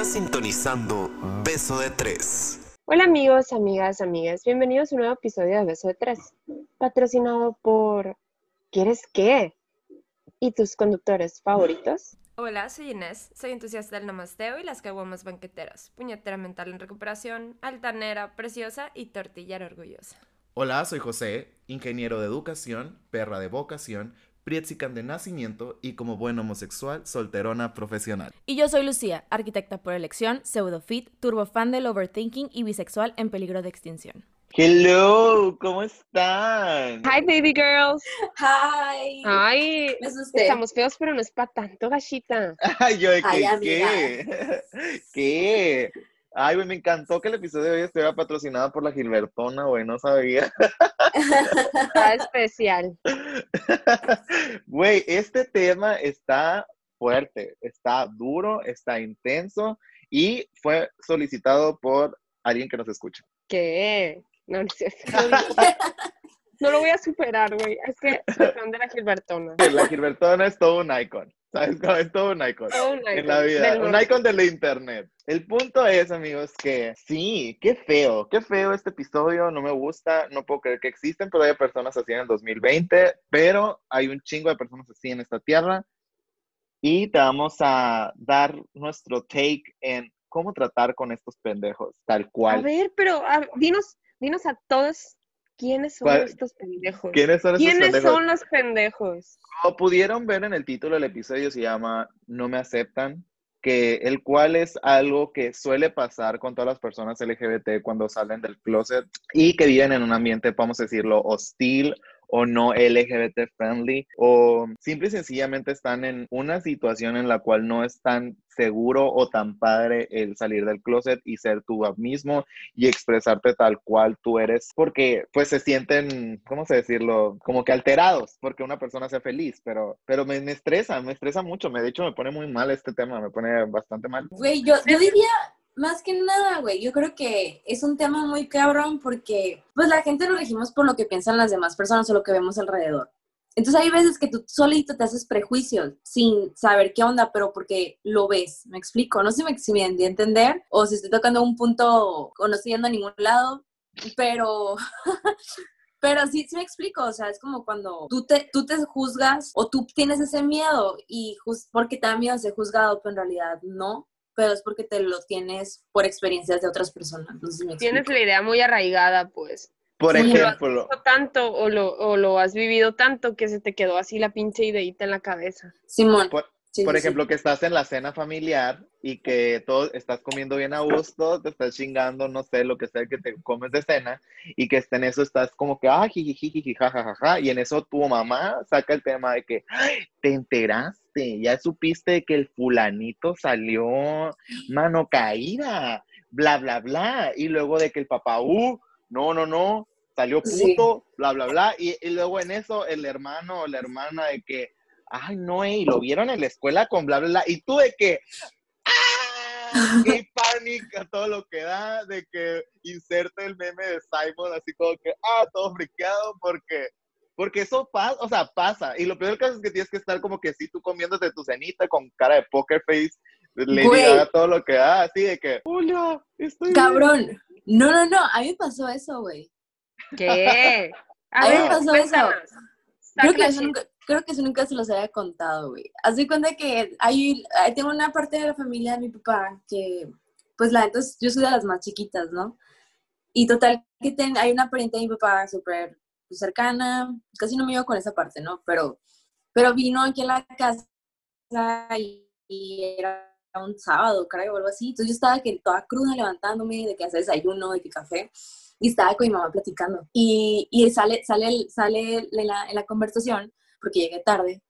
Estás sintonizando Beso de Tres. Hola amigos, amigas, amigas. Bienvenidos a un nuevo episodio de Beso de Tres, patrocinado por ¿Quieres qué? ¿Y tus conductores favoritos? Hola, soy Inés, soy entusiasta del namasteo y las caguamas banqueteras, puñetera mental en recuperación, altanera, preciosa y tortillera orgullosa. Hola, soy José, ingeniero de educación, perra de vocación, Prietzican de nacimiento y como buen homosexual, solterona profesional. Y yo soy Lucía, arquitecta por elección, pseudofit, turbofan del overthinking y bisexual en peligro de extinción. Hello, ¿cómo están? Hi baby girls. Hi. Ay, Me asusté. estamos feos, pero no es para tanto, gachita. Ay, yo Ay, amiga. ¿qué? ¿Qué? Ay, güey, me encantó que el episodio de hoy estuviera patrocinado por la Gilbertona, güey, no sabía. Está especial. Güey, este tema está fuerte, está duro, está intenso y fue solicitado por alguien que nos escucha. ¿Qué? No, no. No lo voy a superar, güey. Es que soy fan de la Gilbertona. La Gilbertona es todo un icon, ¿sabes? Es todo un icon. Todo un en la icon vida, del un icon de la internet. El punto es, amigos, que sí, qué feo, qué feo este episodio, no me gusta, no puedo creer que existen todavía personas así en el 2020, pero hay un chingo de personas así en esta tierra y te vamos a dar nuestro take en cómo tratar con estos pendejos, tal A cual. ver, pero a- dinos, dinos a todos quiénes son ¿Cuál- estos pendejos. ¿Quiénes son estos ¿Quiénes pendejos? son los pendejos? Como pudieron ver en el título del episodio, se llama No me aceptan, que el cual es algo que suele pasar con todas las personas LGBT cuando salen del closet y que viven en un ambiente, vamos a decirlo, hostil o no LGBT friendly o simple y sencillamente están en una situación en la cual no es tan seguro o tan padre el salir del closet y ser tú mismo y expresarte tal cual tú eres, porque pues se sienten, ¿cómo se decirlo? Como que alterados, porque una persona sea feliz, pero, pero me, me estresa, me estresa mucho, me, de hecho me pone muy mal este tema, me pone bastante mal. Güey, yo, yo diría más que nada, güey, yo creo que es un tema muy cabrón porque pues la gente lo elegimos por lo que piensan las demás personas o lo que vemos alrededor. Entonces hay veces que tú solito te haces prejuicios sin saber qué onda, pero porque lo ves, me explico, no sé si me, di a entender o si estoy tocando un punto o no estoy yendo a ningún lado, pero... Pero sí, sí me explico, o sea, es como cuando tú te, tú te juzgas o tú tienes ese miedo y jus- porque te da miedo ser juzgado, pero en realidad no, pero es porque te lo tienes por experiencias de otras personas. No sé si me Tienes la idea muy arraigada, pues. Por Sí. ejemplo, Lo tanto o lo, o lo has vivido tanto que se te quedó así la pinche ideita en la cabeza. Simón. Por- sí, por sí, sí. ejemplo, que estás en la cena familiar y que todo estás comiendo bien a gusto, te estás chingando, no sé, lo que sea que te comes de cena, y que en eso estás como que, ah, jijiji, jajajaja, y en eso tu mamá saca el tema de que, "Ay, te enteraste, ya supiste que el fulanito salió mano caída, bla, bla, bla, y luego de que el papá, uh, no, no, no, salió Sí. puto, bla, bla, bla, y, y luego en eso el hermano o la hermana de que, ay, no, y lo vieron en la escuela con bla, bla, bla, y tú de que, ¡ah! ¡Qué pánico todo lo que da! De que inserte el meme de Simon, así como que, ¡ah! Todo friqueado, porque, porque eso pasa, o sea, pasa. Y lo peor del caso es que tienes que estar como que sí, tú comiéndote tu cenita con cara de poker face, le diga todo lo que da, así de que, ¡hola! Estoy bien". Cabrón. No, no, no. A mí me pasó eso, güey. ¿Qué? A mí me ver, pasó eso. Creo que, eso nunca, creo que eso nunca se los había contado, güey. Haz de cuenta que hay, hay- tengo una parte de la familia de mi papá que, pues la entonces yo soy de las más chiquitas, ¿no? Y total, que ten- hay una pariente de mi papá súper cercana, casi no me iba con esa parte, ¿no? Pero, pero vino aquí a la casa y, era un sábado, creo, o algo así. Entonces yo estaba que toda cruda levantándome, de que hacer desayuno, de que café y estaba con mi mamá platicando. Y, y sale, sale, sale en, la, en la conversación, porque llegué tarde,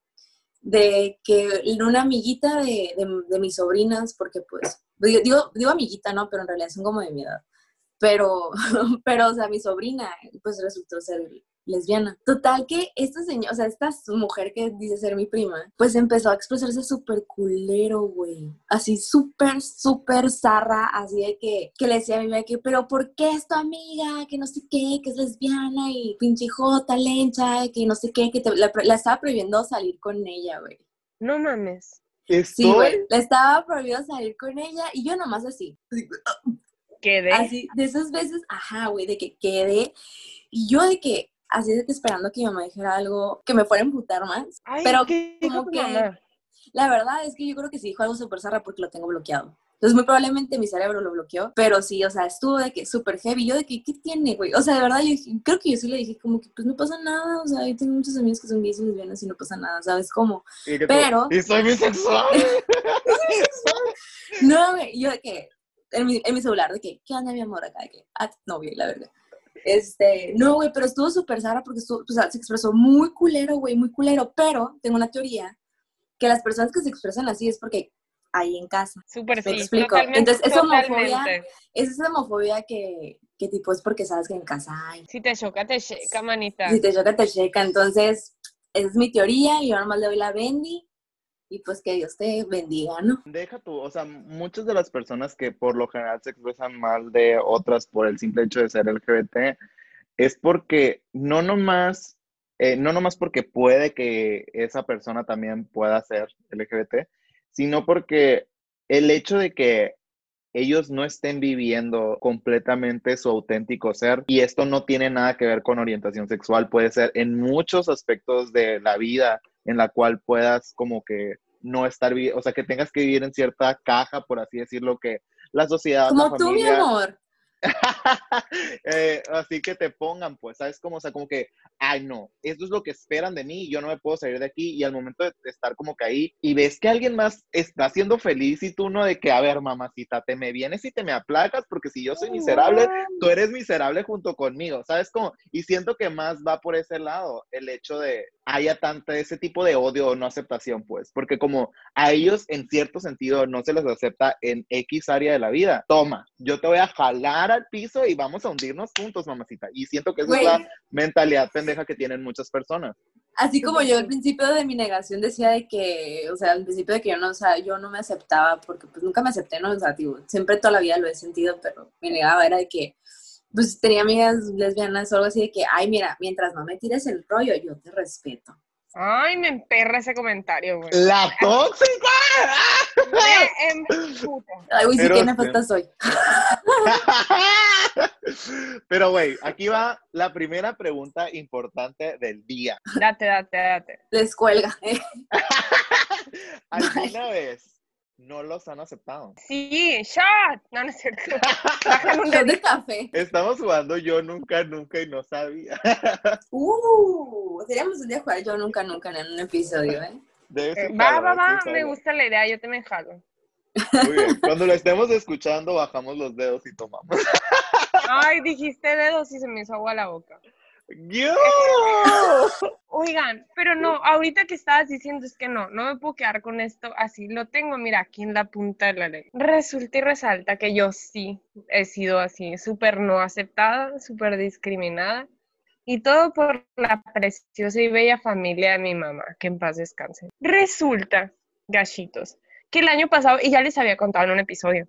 de que una amiguita de, de, de mis sobrinas, porque pues, digo, digo, digo amiguita, ¿no? Pero en realidad son como de mi edad. Pero, pero, o sea, mi sobrina, pues resultó ser lesbiana. Total que esta señora, o sea, esta mujer que dice ser mi prima, pues empezó a expresarse súper culero, güey. Así súper, súper zarra, así de que, que le decía a mi mamá que, pero ¿por qué es tu amiga? Que no sé qué, que es lesbiana y pinche jota, lencha, que no sé qué, que te- la, la estaba prohibiendo salir con ella, güey. No mames. Estoy... Sí, güey. Le estaba prohibido salir con ella y yo nomás así. Quedé. Así, de esas veces, ajá, güey, de que quedé. Y yo de que, así de que esperando que mi mamá dijera algo que me fuera a emputar más. Ay, pero ¿qué dijo como tu que, mamá? la verdad es que yo creo que sí dijo algo súper zarra porque lo tengo bloqueado. Entonces, muy probablemente mi cerebro lo bloqueó, pero sí, o sea, estuvo de que súper heavy. Yo de que, ¿qué tiene, güey? O sea, de verdad, yo dije- creo que yo sí le dije como que, pues no pasa nada. O sea, yo tengo muchos amigos que son gays y lesbianas y no pasa nada, ¿sabes cómo? Y Pero- Y soy bisexual. No, güey, yo de que, en mi, en mi celular, de que, ¿qué onda, mi amor? Acá, de que, ah, novio, la verdad. Este, no, güey, pero estuvo súper Sara porque estuvo, o sea, se expresó muy culero, güey, muy culero, pero tengo una teoría que las personas que se expresan así es porque ahí en casa. Súper sí. explico. Entonces, es homofobia. Es esa homofobia que, que tipo es porque sabes que en casa hay. Si te choca, te checa, manita. Si te choca, te checa. Entonces, esa es mi teoría y yo nomás le doy la bendi y pues que Dios te bendiga, ¿no? Deja tú, o sea, muchas de las personas que por lo general se expresan mal de otras por el simple hecho de ser LGBT es porque no nomás, eh, no nomás porque puede que esa persona también pueda ser LGBT, sino porque el hecho de que ellos no estén viviendo completamente su auténtico ser y esto no tiene nada que ver con orientación sexual, puede ser en muchos aspectos de la vida en la cual puedas como que no estar, o sea, que tengas que vivir en cierta caja, por así decirlo, que la sociedad, la Como tú, mi amor. eh, así que te pongan, pues, ¿sabes? Como, o sea, como que, ay, no, esto es lo que esperan de mí, yo no me puedo salir de aquí, y al momento de estar como que ahí, y ves que alguien más está siendo feliz, y tú no de que, a ver, mamacita, te me vienes y te me aplacas, porque si yo soy miserable, tú eres miserable junto conmigo, ¿sabes? Como, y siento que más va por ese lado, el hecho de haya tanta ese tipo de odio o no aceptación, pues, porque como a ellos en cierto sentido no se les acepta en X área de la vida, toma, yo te voy a jalar al piso y vamos a hundirnos juntos, mamacita, y siento que esa es la mentalidad pendeja que tienen muchas personas. Así como yo al principio de mi negación decía de que, o sea, al principio de que yo no, o sea, yo no me aceptaba porque pues nunca me acepté, ¿no? O sea, siempre toda la vida lo he sentido, pero me negaba, era de que, pues tenía amigas lesbianas o algo así de que, ay, mira, mientras no me tires el rollo, yo te respeto. Ay, me emperra ese comentario, güey. ¡La tóxica! Ay, güey, sí Pero que nefasta soy. Pero, güey, aquí va la primera pregunta importante del día. Date, date, date. Les cuelga. ¿Alguna vez no los han aceptado? Sí, shot. No, no es cierto. Un Shot de café. Estamos jugando yo nunca, nunca y no sabía. Uh, seríamos un día jugar yo nunca, nunca en un episodio, ¿eh? Debe ser Va, va, va. Me gusta la idea. Yo te me jalo. Muy bien. Cuando lo estemos escuchando, bajamos los dedos y tomamos. Ay, dijiste dedos y se me hizo agua la boca. ¡Yo! Oigan, pero no, ahorita que estabas diciendo es que no, no me puedo quedar con esto así. Lo tengo, mira, aquí en la punta de la lengua. Resulta y resalta que yo sí he sido así, súper no aceptada, súper discriminada. Y todo por la preciosa y bella familia de mi mamá, que en paz descanse. Resulta, gachitos, que el año pasado, y ya les había contado en un episodio,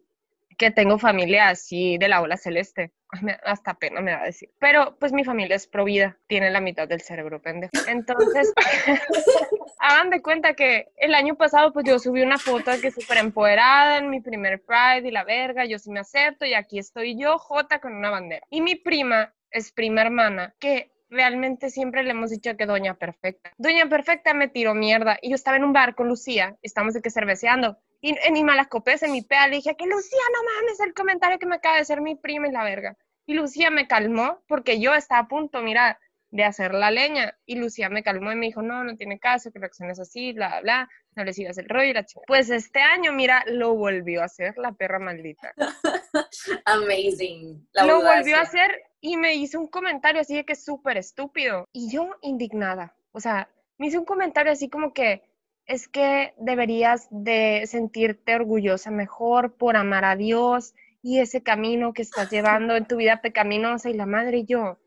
que tengo familia así de la ola celeste. Hasta pena me da decir. Pero pues mi familia es provida, tiene la mitad del cerebro pendejo. Entonces, hagan de cuenta que el año pasado pues yo subí una foto que súper empoderada en mi primer Pride y la verga, yo sí me acepto y aquí estoy yo, Jota, con una bandera. Y mi prima es prima hermana, que realmente siempre le hemos dicho que Doña Perfecta. Doña Perfecta me tiró mierda y yo estaba en un bar con Lucía, estamos de que cerveceando. Y en mi malacopés, en mi pea, le dije que Lucía, no mames, el comentario que me acaba de hacer mi prima y la verga. Y Lucía me calmó porque yo estaba a punto, mira, de hacer la leña. Y Lucía me calmó y me dijo, no, no tiene caso, que reacciones así, bla, bla, bla, no le sigas el rollo y la chica. Pues este año, mira, lo volvió a hacer la perra maldita. Amazing. La lo volvió a hacer y me hizo un comentario así de que es súper estúpido. Y yo indignada. O sea, me hizo un comentario así como que es que deberías de sentirte orgullosa mejor por amar a Dios y ese camino que estás llevando en tu vida pecaminosa y la madre y yo.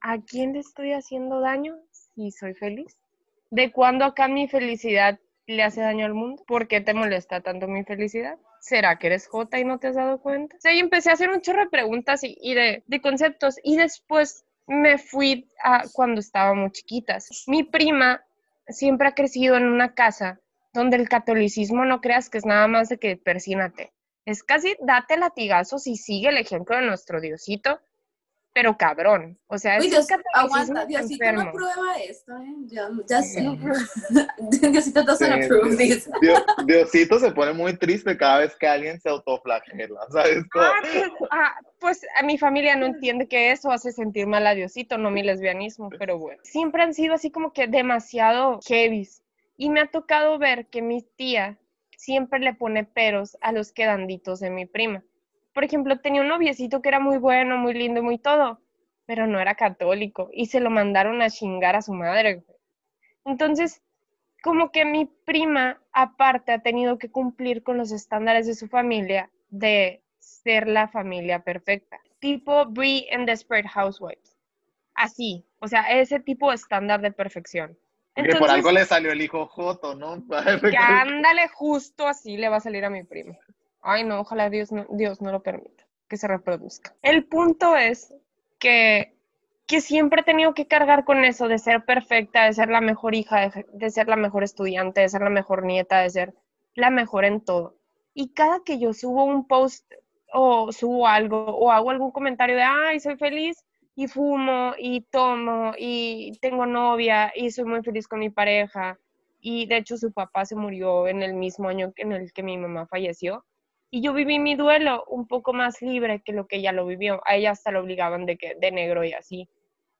¿A quién le estoy haciendo daño si soy feliz? ¿De cuándo acá mi felicidad le hace daño al mundo? ¿Por qué te molesta tanto mi felicidad? ¿Será que eres Jota y no te has dado cuenta? O sea, y empecé a hacer un chorro de preguntas y, y de, de conceptos y después me fui a cuando estábamos chiquitas. Mi prima siempre ha crecido en una casa donde el catolicismo no creas que es nada más de que persínate. Es casi date latigazos y sigue el ejemplo de nuestro Diosito, pero cabrón. O sea, Uy, es Dios, aguanta, Diosito enfermo. no prueba esto, ¿eh? Ya, ya sé. Diosito doesn't Sí, approve this. Dios- Diosito se pone muy triste cada vez que alguien se autoflagela, ¿sabes? Ah, pues, ah, pues a mi familia no entiende que eso hace sentir mal a Diosito, no mi lesbianismo, pero bueno. Siempre han sido así como que demasiado heavies. Y me ha tocado ver que mi tía siempre le pone peros a los quedanditos de mi prima. Por ejemplo, tenía un noviecito que era muy bueno, muy lindo, muy todo, pero no era católico y se lo mandaron a chingar a su madre. Entonces, como que mi prima, aparte, ha tenido que cumplir con los estándares de su familia de ser la familia perfecta. Tipo Brie en Desperate Housewives. Así, o sea, ese tipo de estándar de perfección. que por algo le salió el hijo Joto, ¿no? que ándale justo así le va a salir a mi prima. Ay, no, ojalá Dios no, Dios no lo permita, que se reproduzca. El punto es que, que siempre he tenido que cargar con eso de ser perfecta, de ser la mejor hija, de, de ser la mejor estudiante, de ser la mejor nieta, de ser la mejor en todo. Y cada que yo subo un post o subo algo o hago algún comentario de, ay, soy feliz y fumo y tomo y tengo novia y soy muy feliz con mi pareja y de hecho su papá se murió en el mismo año en el que mi mamá falleció. Y yo viví mi duelo un poco más libre que lo que ella lo vivió. A ella hasta lo obligaban de, que, de negro y así.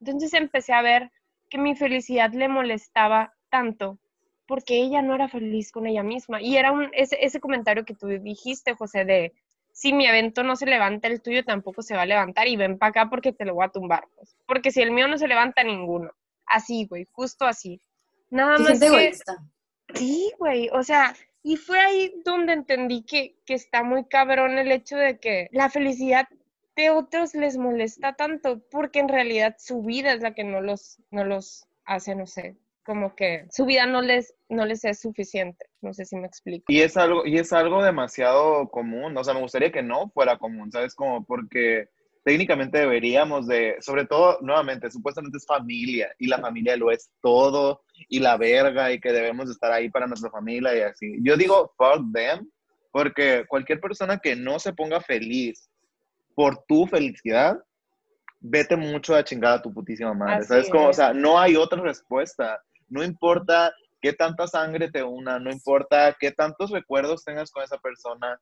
Entonces empecé a ver que mi felicidad le molestaba tanto porque ella no era feliz con ella misma. Y era un, ese, ese comentario que tú dijiste, José, de si mi evento no se levanta, el tuyo tampoco se va a levantar y ven para acá porque te lo voy a tumbar. Pues. Porque si el mío no se levanta, ninguno. Así, güey, justo así. Nada más que... egoísta. Sí, güey, o sea, y fue ahí donde entendí que, que está muy cabrón el hecho de que la felicidad de otros les molesta tanto, porque en realidad su vida es la que no los, no los hace, no sé, como que su vida no les, no les es suficiente, no sé si me explico. Y es algo, y es algo demasiado común, o sea, me gustaría que no fuera común, ¿sabes? Como porque técnicamente deberíamos de, sobre todo, nuevamente, supuestamente es familia, y la familia lo es todo, y la verga, y que debemos de estar ahí para nuestra familia y así. Yo digo, fuck them, porque cualquier persona que no se ponga feliz por tu felicidad, vete mucho a chingar a tu putísima madre, Así ¿sabes? Como, o sea, no hay otra respuesta, no importa qué tanta sangre te una, no importa qué tantos recuerdos tengas con esa persona,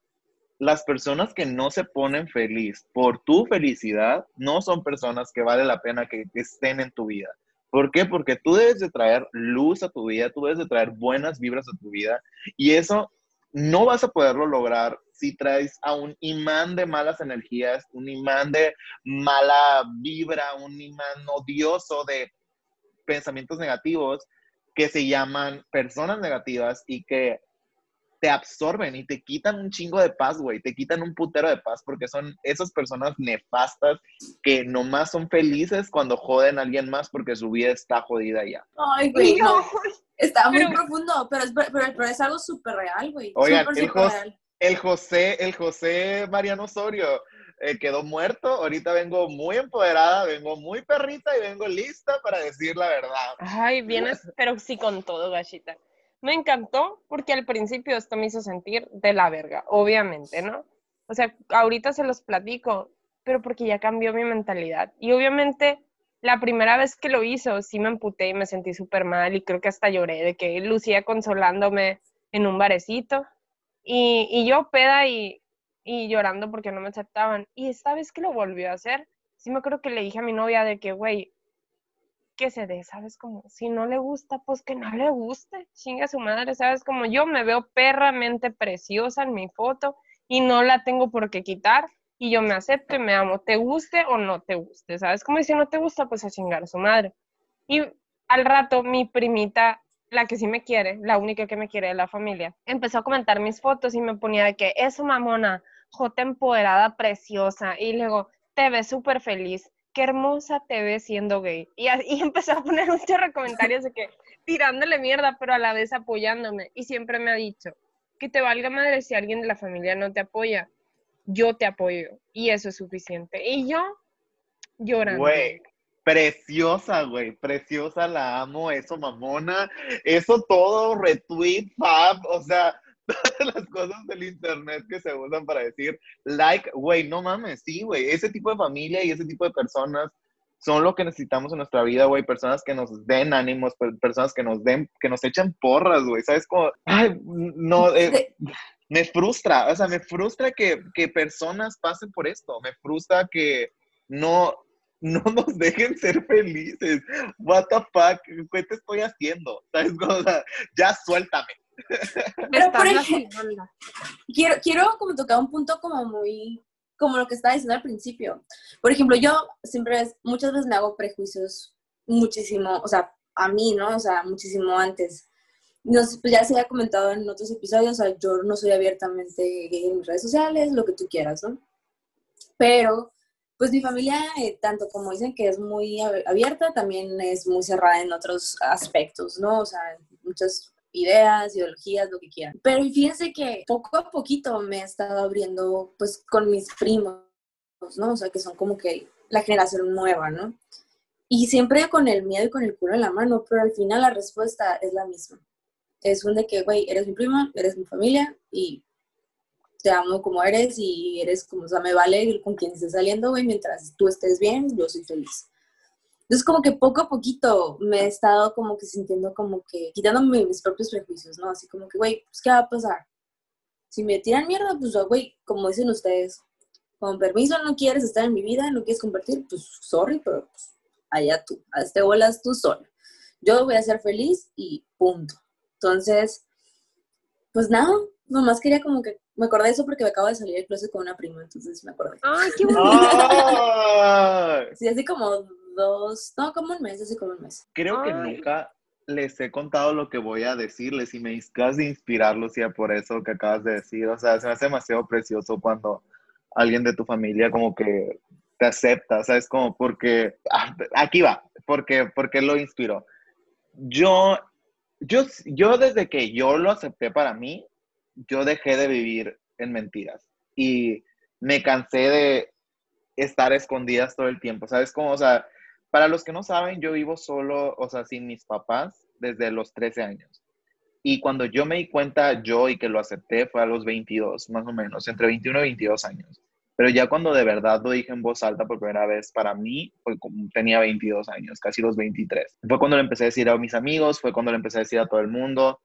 las personas que no se ponen feliz por tu felicidad no son personas que vale la pena que, estén en tu vida. ¿Por qué? Porque tú debes de traer luz a tu vida, tú debes de traer buenas vibras a tu vida y eso no vas a poderlo lograr si traes a un imán de malas energías, un imán de mala vibra, un imán odioso de pensamientos negativos que se llaman personas negativas y que te absorben y te quitan un chingo de paz, güey, te quitan un putero de paz porque son esas personas nefastas que nomás son felices cuando joden a alguien más porque su vida está jodida ya. Ay, güey, no. Está muy Pero- profundo, pero es, pero, pero es algo súper real, güey. Oigan, Súper, el súper host- real. El José, el José Mariano Osorio eh, quedó muerto, ahorita vengo muy empoderada, vengo muy perrita y vengo lista para decir la verdad. Ay, vienes, pero sí con todo, gachita. Me encantó porque al principio esto me hizo sentir de la verga, obviamente, ¿no? O sea, ahorita se los platico, pero porque ya cambió mi mentalidad. Y obviamente, la primera vez que lo hizo, sí me emputé y me sentí súper mal y creo que hasta lloré de que Lucía consolándome en un barecito y, y yo peda y, y llorando porque no me aceptaban. Y esta vez que lo volvió a hacer, sí me acuerdo que le dije a mi novia de que, güey, que se dé, ¿sabes? Como, si no le gusta, pues que no le guste, chinga su madre, ¿sabes? Como yo me veo perramente preciosa en mi foto y no la tengo por qué quitar y yo me acepto y me amo, te guste o no te guste, ¿sabes? Como si no te gusta, pues a chingar a su madre. Y al rato mi primita, la que sí me quiere, la única que me quiere de la familia, empezó a comentar mis fotos y me ponía de que, eso mamona, jota empoderada, preciosa, y luego, te ves súper feliz, qué hermosa te ves siendo gay. Y, empezó a poner un chorro de comentarios de que tirándole mierda, pero a la vez apoyándome. Y siempre me ha dicho, que te valga madre si alguien de la familia no te apoya, yo te apoyo. Y eso es suficiente. Y yo llorando. Güey, Preciosa, güey, preciosa, la amo, eso mamona, eso todo, retweet, fab, o sea, todas las cosas del internet que se usan para decir like, güey, no mames, sí, güey, ese tipo de familia y ese tipo de personas son lo que necesitamos en nuestra vida, güey, personas que nos den ánimos, per- personas que nos den, que nos echan porras, güey, ¿sabes? Como, ay, no, eh, me frustra, o sea, me frustra que, que personas pasen por esto, me frustra que no, no nos dejen ser felices. What the fuck, ¿qué te estoy haciendo? ¿Sabes? O sea, ya suéltame. Pero, por ejemplo, quiero, quiero como tocar un punto como muy, como lo que estaba diciendo al principio. Por ejemplo, yo siempre, muchas veces me hago prejuicios muchísimo, o sea, a mí, ¿no? O sea, muchísimo antes. No pues ya se había comentado en otros episodios, o sea, yo no soy abiertamente gay en mis redes sociales, lo que tú quieras, ¿no? Pero, pues mi familia, eh, tanto como dicen que es muy ab- abierta, también es muy cerrada en otros aspectos, ¿no? O sea, muchas ideas, ideologías, lo que quieran. Pero fíjense que poco a poquito me he estado abriendo, pues, con mis primos, ¿no? O sea, que son como que la generación nueva, ¿no? Y siempre con el miedo y con el culo en la mano, pero al final la respuesta es la misma. Es un de que, güey, eres mi prima, eres mi familia y te amo como eres y eres como, o sea, me vale con quien estés saliendo, güey, mientras tú estés bien, yo soy feliz. Entonces, como que poco a poquito me he estado como que sintiendo como que quitándome mis propios prejuicios, ¿no? Así como que, güey, pues, ¿qué va a pasar? Si me tiran mierda, pues, güey, como dicen ustedes, con permiso no quieres estar en mi vida, no quieres compartir, pues, sorry, pero pues, allá tú, hazte bolas tú solo. Yo voy a ser feliz y punto. Entonces, pues nada, nomás quería como que, me acordé de eso porque me acabo de salir del closet con una prima, entonces me acordé. Ay, qué bonito. Sí, así como dos, no, como un mes, así como un mes. Creo que Ay. nunca les he contado lo que voy a decirles y me acabas de inspirar, Lucía, por eso que acabas de decir. O sea, se me hace demasiado precioso cuando alguien de tu familia como que te acepta, ¿sabes? Como porque, ah, aquí va, porque, porque lo inspiró. Yo, yo, yo desde que yo lo acepté para mí, yo dejé de vivir en mentiras y me cansé de estar escondidas todo el tiempo, ¿sabes? Como, o sea, para los que no saben, yo vivo solo, o sea, sin mis papás desde los 13 años. Y cuando yo me di cuenta yo y que lo acepté fue a los 22, más o menos, entre 21 y 22 años. Pero ya cuando de verdad lo dije en voz alta por primera vez para mí, tenía 22 años, casi los 23. Fue cuando le empecé a decir a mis amigos, fue cuando le empecé a decir a todo el mundo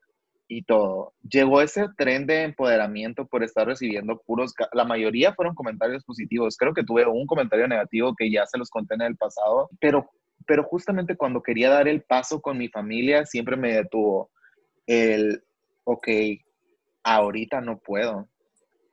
y todo. Llegó ese tren de empoderamiento por estar recibiendo puros, la mayoría fueron comentarios positivos. Creo que tuve un comentario negativo que ya se los conté en el pasado, pero, pero justamente cuando quería dar el paso con mi familia, siempre me detuvo el, ok, ahorita no puedo.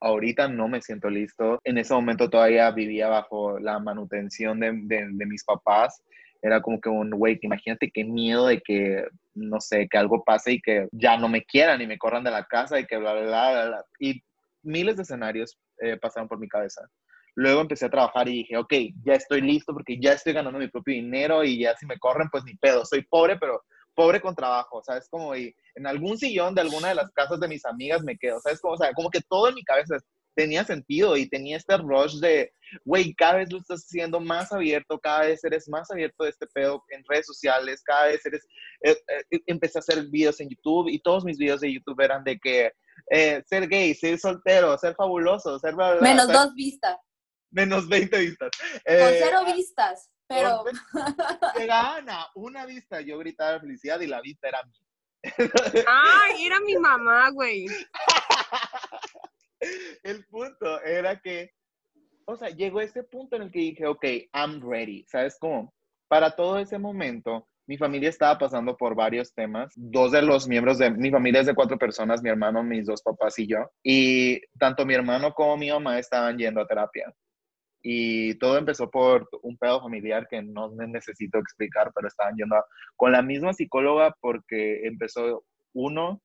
Ahorita no me siento listo. En ese momento todavía vivía bajo la manutención de, de- de mis papás. Era como que un, güey, imagínate qué miedo de que, no sé, que algo pase y que ya no me quieran y me corran de la casa y que bla, bla, bla, bla. Y miles de escenarios eh, pasaron por mi cabeza. Luego empecé a trabajar y dije, ok, ya estoy listo porque ya estoy ganando mi propio dinero y ya si me corren, pues ni pedo. Soy pobre, pero pobre con trabajo, ¿sabes? Como y en algún sillón de alguna de las casas de mis amigas me quedo, ¿sabes? Como, o sea, como que todo en mi cabeza tenía sentido y tenía este rush de, güey, cada vez lo estás haciendo más abierto, cada vez eres más abierto de este pedo en redes sociales, cada vez eres, eh, eh, empecé a hacer videos en YouTube y todos mis videos de YouTube eran de que eh, ser gay, ser soltero, ser fabuloso, ser bla, bla, bla, Menos dos vistas, menos 20 vistas. con cero vistas, pero Llegaban a una vista, yo gritaba de felicidad y la vista era mía. Ay, era mi mamá, güey. El punto era que, o sea, llegó ese punto en el que dije, ok, I'm ready. ¿Sabes cómo? Para todo ese momento, mi familia estaba pasando por varios temas. Dos de los miembros de mi familia es de cuatro personas, mi hermano, mis dos papás y yo. Y tanto mi hermano como mi mamá estaban yendo a terapia. Y todo empezó por un pedo familiar que no necesito explicar, pero estaban yendo con la misma psicóloga porque empezó uno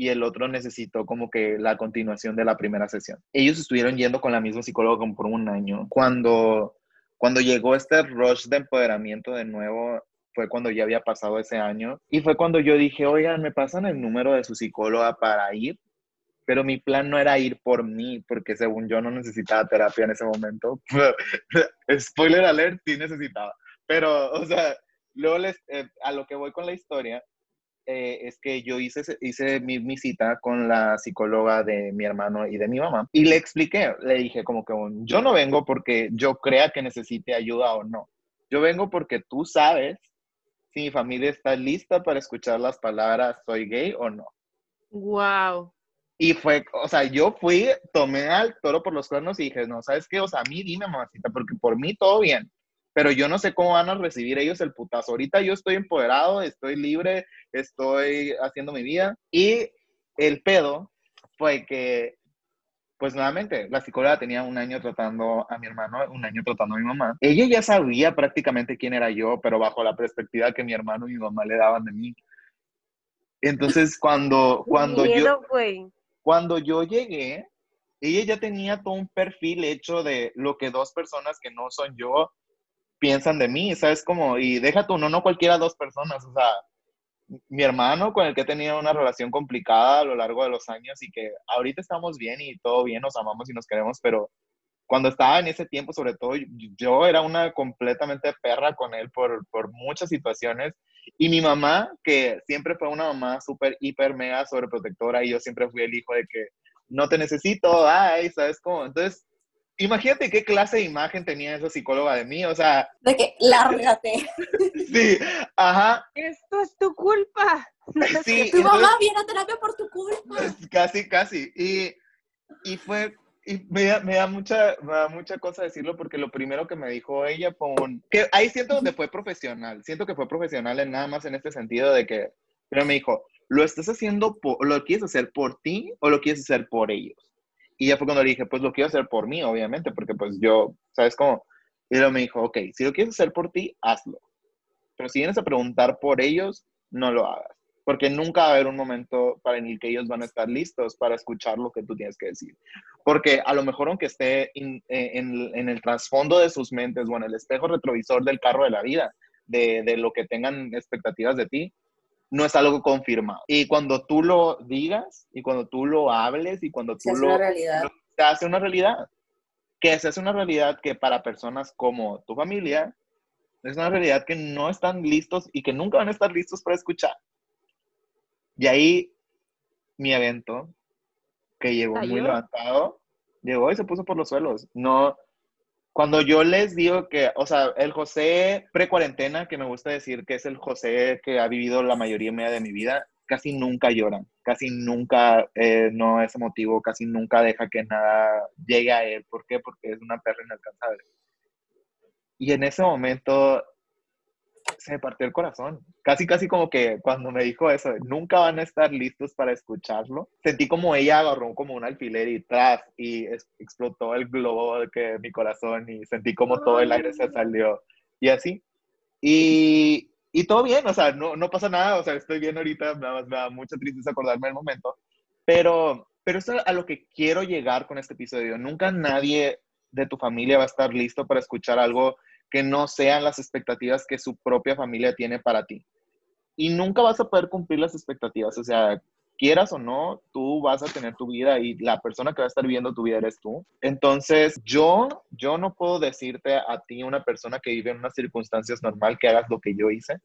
y el otro necesitó como que la continuación de la primera sesión. Ellos estuvieron yendo con la misma psicóloga como por un año. Cuando, cuando llegó este rush de empoderamiento de nuevo, fue cuando ya había pasado ese año. Y fue cuando yo dije, oigan, me pasan el número de su psicóloga para ir. Pero mi plan no era ir por mí, porque según yo no necesitaba terapia en ese momento. Spoiler alert, sí necesitaba. Pero, o sea, luego les, eh, a lo que voy con la historia eh, es que yo hice, hice mi, mi, cita con la psicóloga de mi hermano y de mi mamá y le expliqué, le dije como que yo no vengo porque yo crea que necesite ayuda o no. Yo vengo porque tú sabes si mi familia está lista para escuchar las palabras soy gay o no. Wow. Y fue, o sea, yo fui, tomé al toro por los cuernos y dije, no, ¿sabes qué? O sea, a mí dime, mamacita, porque por mí todo bien pero yo no sé cómo van a recibir ellos el putazo. Ahorita yo estoy empoderado, estoy libre, estoy haciendo mi vida y el pedo fue que, pues nuevamente, la psicóloga tenía un año tratando a mi hermano, un año tratando a mi mamá. Ella ya sabía prácticamente quién era yo, pero bajo la perspectiva que mi hermano y mi mamá le daban de mí. Entonces, cuando, cuando yo... Cuando yo llegué, ella ya tenía todo un perfil hecho de lo que dos personas que no son yo piensan de mí, ¿sabes? Como, y deja tú, no, no cualquiera dos personas, o sea, mi hermano con el que he tenido una relación complicada a lo largo de los años y que ahorita estamos bien y todo bien, nos amamos y nos queremos, pero cuando estaba en ese tiempo, sobre todo, yo era una completamente perra con él por, por muchas situaciones. Y mi mamá, que siempre fue una mamá súper, hiper, mega sobreprotectora, y yo siempre fui el hijo de que no te necesito, ay, ¿sabes cómo? Entonces, imagínate qué clase de imagen tenía esa psicóloga de mí, o sea... De que, lárgate. sí, ajá. Esto es tu culpa. Sí, tu mamá viene a terapia por tu culpa. Casi, casi. Y, y fue, y me da, me da, mucha, me da mucha cosa decirlo porque lo primero que me dijo ella fue un, que ahí siento donde fue profesional, siento que fue profesional en nada más en este sentido de que, pero me dijo, ¿lo estás haciendo, por, lo quieres hacer por ti o lo quieres hacer por ellos? Y ya fue cuando le dije, pues lo quiero hacer por mí, obviamente, porque pues yo, ¿sabes cómo? Y luego me dijo, ok, si lo quieres hacer por ti, hazlo. Pero si vienes a preguntar por ellos, no lo hagas. Porque nunca va a haber un momento para el que ellos van a estar listos para escuchar lo que tú tienes que decir. Porque a lo mejor aunque esté en, en, en, el trasfondo de sus mentes o en el espejo retrovisor del carro de la vida, de, de lo que tengan expectativas de ti, no es algo confirmado. Y cuando tú lo digas y cuando tú lo hables y cuando tú se lo... Una realidad. se hace una realidad. Que se hace una realidad que para personas como tu familia es una realidad que no están listos y que nunca van a estar listos para escuchar. Y ahí mi evento, que llegó muy levantado, llegó y se puso por los suelos. No, cuando yo les digo que, o sea, el José pre-cuarentena, que me gusta decir que es el José que ha vivido la mayoría de mi vida, casi nunca llora, casi nunca eh, no es emotivo, casi nunca deja que nada llegue a él. ¿Por qué? Porque es una perra inalcanzable. Y en ese momento se me partió el corazón. Casi, casi como que cuando me dijo eso, nunca van a estar listos para escucharlo. Sentí como ella agarró como un alfiler y tras y explotó el globo de que mi corazón y sentí como todo el aire se salió y así. Y, y todo bien, o sea, no, no pasa nada, o sea, estoy bien ahorita, nada más me da mucha tristeza acordarme del momento, pero, pero eso es a lo que quiero llegar con este episodio. Nunca nadie de tu familia va a estar listo para escuchar algo que no sean las expectativas que su propia familia tiene para ti. Y nunca vas a poder cumplir las expectativas, o sea, quieras o no, tú vas a tener tu vida y la persona que va a estar viendo tu vida eres tú. Entonces, yo, yo no puedo decirte a ti, una persona que vive en unas circunstancias normal, que hagas lo que yo hice,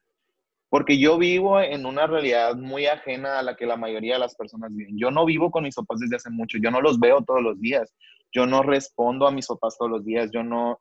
porque yo vivo en una realidad muy ajena a la que la mayoría de las personas viven. Yo no vivo con mis papás desde hace mucho, yo no los veo todos los días, yo no respondo a mis papás todos los días, yo no,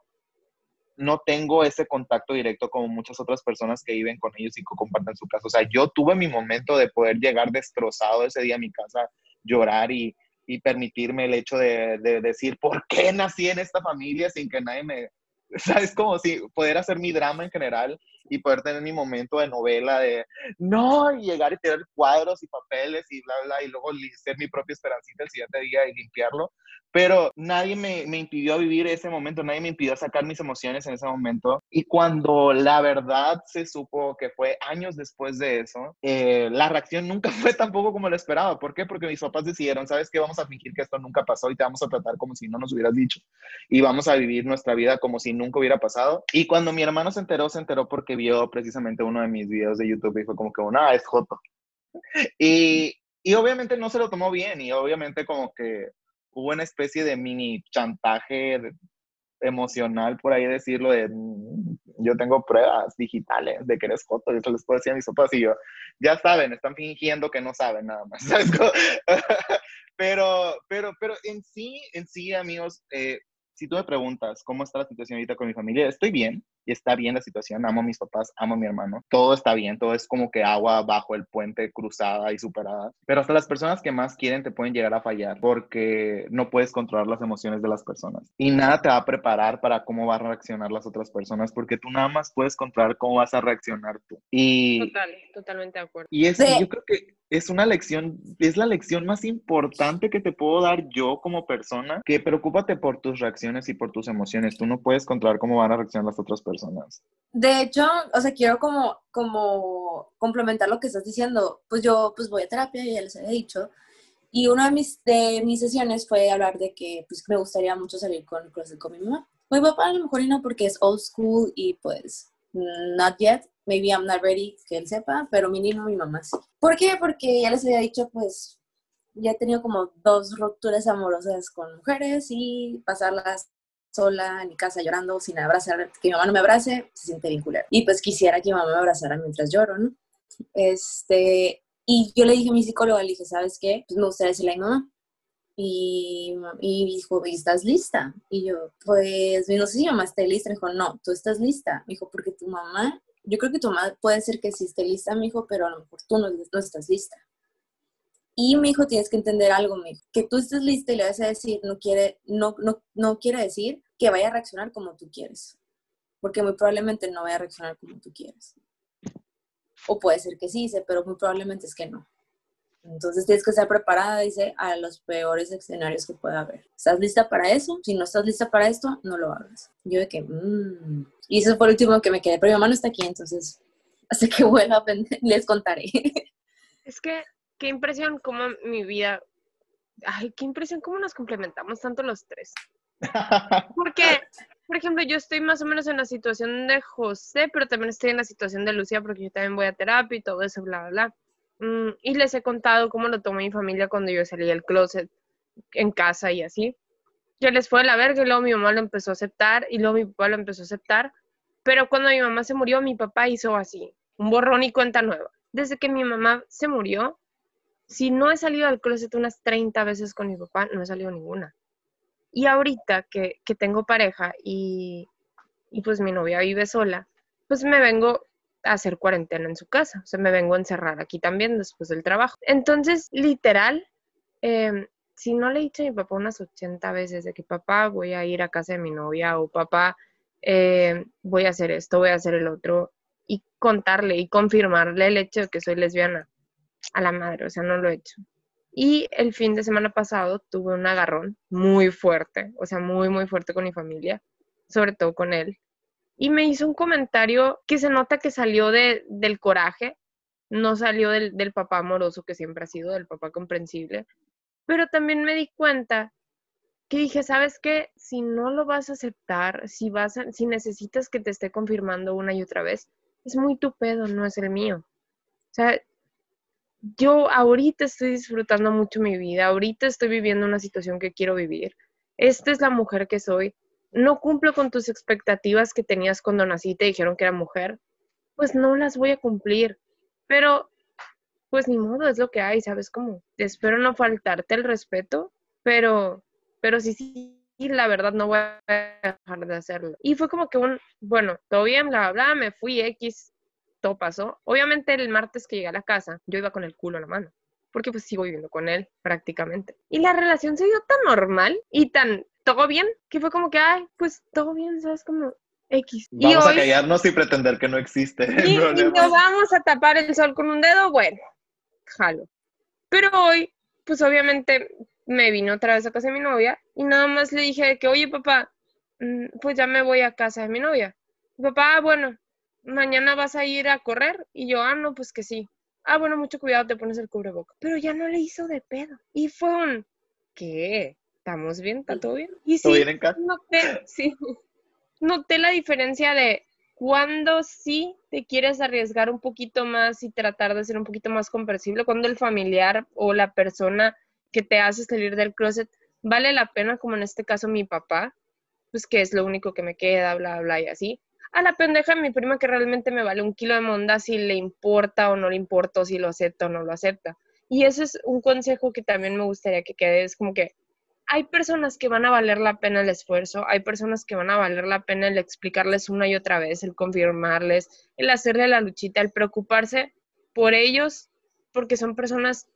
no tengo ese contacto directo como muchas otras personas que viven con ellos y que comparten su casa. O sea, yo tuve mi momento de poder llegar destrozado ese día a mi casa, llorar y, permitirme el hecho de, de, decir, ¿por qué nací en esta familia sin que nadie me... ¿Sabes? Como si poder hacer mi drama en general y poder tener mi momento de novela de no, y llegar y tener cuadros y papeles y bla, bla, y luego ser mi propia esperancita el siguiente día y limpiarlo. Pero nadie me, me impidió vivir ese momento, nadie me impidió sacar mis emociones en ese momento. Y cuando la verdad se supo que fue años después de eso, eh, la reacción nunca fue tampoco como lo esperaba. ¿Por qué? Porque mis papás decidieron, ¿sabes qué? Vamos a fingir que esto nunca pasó y te vamos a tratar como si no nos hubieras dicho. Y vamos a vivir nuestra vida como si nunca hubiera pasado. Y cuando mi hermano se enteró, se enteró porque vio precisamente uno de mis videos de YouTube y fue como que, ah, es Joto. Y, y obviamente no se lo tomó bien y obviamente como que hubo una especie de mini chantaje emocional, por ahí decirlo, de mm, yo tengo pruebas digitales de que eres joto, y eso les puedo decir a mis papás y yo, ya saben, están fingiendo que no saben nada más, ¿sabes? pero, pero, pero en sí, en sí, amigos, eh, si tú me preguntas cómo está la situación ahorita con mi familia, estoy bien y está bien la situación. Amo a mis papás, amo a mi hermano. Todo está bien, todo es como que agua bajo el puente cruzada y superada. Pero hasta las personas que más quieren te pueden llegar a fallar porque no puedes controlar las emociones de las personas. Y nada te va a preparar para cómo van a reaccionar las otras personas porque tú nada más puedes controlar cómo vas a reaccionar tú. Y, Total, totalmente de acuerdo. y es, Sí. yo creo que es una lección, es la lección más importante que te puedo dar yo como persona, que preocúpate por tus reacciones y por tus emociones. Tú no puedes controlar cómo van a reaccionar las otras personas. De hecho, o sea, quiero como, como complementar lo que estás diciendo. Pues yo pues voy a terapia, ya les había dicho. Y una de mis, de mis sesiones fue hablar de que pues, me gustaría mucho salir con, closet con mi mamá. Mi papá a lo mejor y no porque es old school y pues not yet. Maybe I'm not ready que él sepa, pero mínimo mi mamá sí. ¿Por qué? Porque ya les había dicho pues ya he tenido como dos rupturas amorosas con mujeres y pasarlas sola en mi casa llorando sin abrazar, que mi mamá no me abrace, se siente bien culero. Y pues quisiera que mi mamá me abrazara mientras lloro, ¿no? Este, y yo le dije a mi psicóloga, le dije, ¿sabes qué? Pues me gustaría decirle a mi mamá. Y, y dijo, ¿y estás lista? Y yo, pues, no sé si mi mamá esté lista. Me dijo, no, tú estás lista. Me dijo, porque tu mamá, yo creo que tu mamá puede ser que sí esté lista, me pero a lo mejor tú no, no estás lista. Y me dijo, tienes que entender algo, me que tú estés lista y le vas a decir, no quiere, no, no, no quiere decir que vaya a reaccionar como tú quieres, porque muy probablemente no vaya a reaccionar como tú quieres. O puede ser que sí, pero muy probablemente es que no. Entonces tienes que estar preparada, dice, a los peores escenarios que pueda haber. ¿Estás lista para eso? Si no estás lista para esto, no lo hagas. Yo de que, mmm. Y eso fue el último que me quedé, pero mi mamá no está aquí, entonces, hasta que vuelva, les contaré. Es que, qué impresión cómo mi vida, ay, qué impresión cómo nos complementamos tanto los tres. Porque, por ejemplo, yo estoy más o menos en la situación de José, pero también estoy en la situación de Lucía porque yo también voy a terapia y todo eso, bla, bla, bla. Mm, y les he contado cómo lo tomó mi familia cuando yo salí del closet en casa y así. Que les fue la verga y luego mi mamá lo empezó a aceptar y luego mi papá lo empezó a aceptar. Pero cuando mi mamá se murió, mi papá hizo así, un borrón y cuenta nueva. Desde que mi mamá se murió, si no he salido del closet unas 30 veces con mi papá, no he salido ninguna. Y ahorita que, que tengo pareja y, y pues mi novia vive sola, pues me vengo a hacer cuarentena en su casa. O sea, me vengo a encerrar aquí también después del trabajo. Entonces, literal, eh, si no le he dicho a mi papá unas 80 veces de que papá voy a ir a casa de mi novia o papá eh, voy a hacer esto, voy a hacer el otro, y contarle y confirmarle el hecho de que soy lesbiana a la madre, o sea, no lo he hecho. Y el fin de semana pasado tuve un agarrón muy fuerte, o sea, muy, muy fuerte con mi familia, sobre todo con él. Y me hizo un comentario que se nota que salió de, del coraje, no salió del, del papá amoroso que siempre ha sido, del papá comprensible, pero también me di cuenta que dije, ¿sabes qué? Si no lo vas a aceptar, si, vas a- si necesitas que te esté confirmando una y otra vez, es muy tu pedo, no es el mío. O sea, yo ahorita estoy disfrutando mucho mi vida, ahorita estoy viviendo una situación que quiero vivir. Esta es la mujer que soy. No cumplo con tus expectativas que tenías cuando nací y te dijeron que era mujer. Pues no las voy a cumplir. Pero, pues ni modo, es lo que hay, ¿sabes cómo? Espero no faltarte el respeto, pero, pero sí, sí, la verdad no voy a dejar de hacerlo. Y fue como que un, bueno, todo bien, bla, me fui X, todo pasó. Obviamente el martes que llegué a la casa, yo iba con el culo en la mano, porque pues sigo viviendo con él prácticamente. Y la relación se dio tan normal y tan todo bien, que fue como que, ay, pues todo bien, ¿sabes? Como X. Y Vamos a callarnos y pretender que no existe y, y problema. nos vamos a tapar el sol con un dedo, bueno, jalo. Pero hoy, pues obviamente me vino otra vez a casa de mi novia y nada más le dije que, oye papá, mm, pues ya me voy a casa de mi novia. Papá, "Ah, bueno, mañana vas a ir a correr y yo, ah, no, pues que sí. Ah, bueno, mucho cuidado, te pones el cubreboca. Pero ya no le hizo de pedo. Y fue un, ¿qué? ¿Estamos bien? ¿Está todo bien? Y ¿Todo sí, bien en casa? noté, sí, noté la diferencia de cuando sí te quieres arriesgar un poquito más y tratar de ser un poquito más comprensible, cuando el familiar o la persona que te hace salir del closet vale la pena, como en este caso mi papá, pues que es lo único que me queda, bla, bla, y así, a la pendeja de mi prima que realmente me vale un kilo de monda si le importa o no le importa, si lo acepta o no lo acepta. Y ese es un consejo que también me gustaría que quede, es como que hay personas que van a valer la pena el esfuerzo, hay personas que van a valer la pena el explicarles una y otra vez, el confirmarles, el hacerle la luchita, el preocuparse por ellos, porque son personas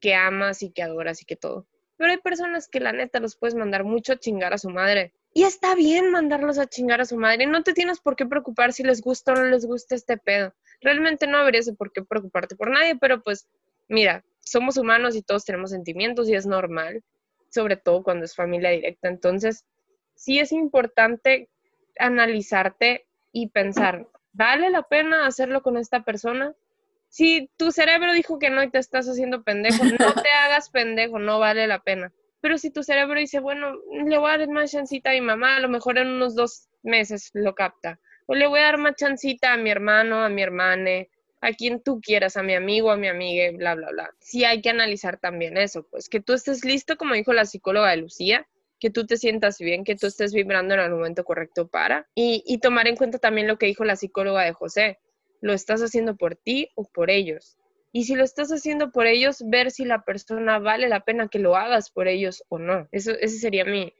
que amas y que adoras y que todo. Pero hay personas que la neta los puedes mandar mucho a chingar a su madre. Y está bien mandarlos a chingar a su madre. No te tienes por qué preocupar si les gusta o no les gusta este pedo. Realmente no habrías por qué preocuparte por nadie, pero pues mira, somos humanos y todos tenemos sentimientos y es normal, sobre todo cuando es familia directa. Entonces, sí es importante analizarte y pensar, ¿vale la pena hacerlo con esta persona? Si tu cerebro dijo que no y te estás haciendo pendejo, no te hagas pendejo, no vale la pena. Pero si tu cerebro dice, bueno, le voy a dar más chancita a mi mamá, a lo mejor en unos dos meses lo capta. O le voy a dar más chancita a mi hermano, a mi hermana, a quien tú quieras, a mi amigo, a mi amiga, bla, bla, bla. Sí hay que analizar también eso, pues que tú estés listo, como dijo la psicóloga de Lucía, que tú te sientas bien, que tú estés vibrando en el momento correcto para, y, y tomar en cuenta también lo que dijo la psicóloga de José, ¿lo estás haciendo por ti o por ellos? Y si lo estás haciendo por ellos, ver si la persona vale la pena que lo hagas por ellos o no. Eso, ese sería mi,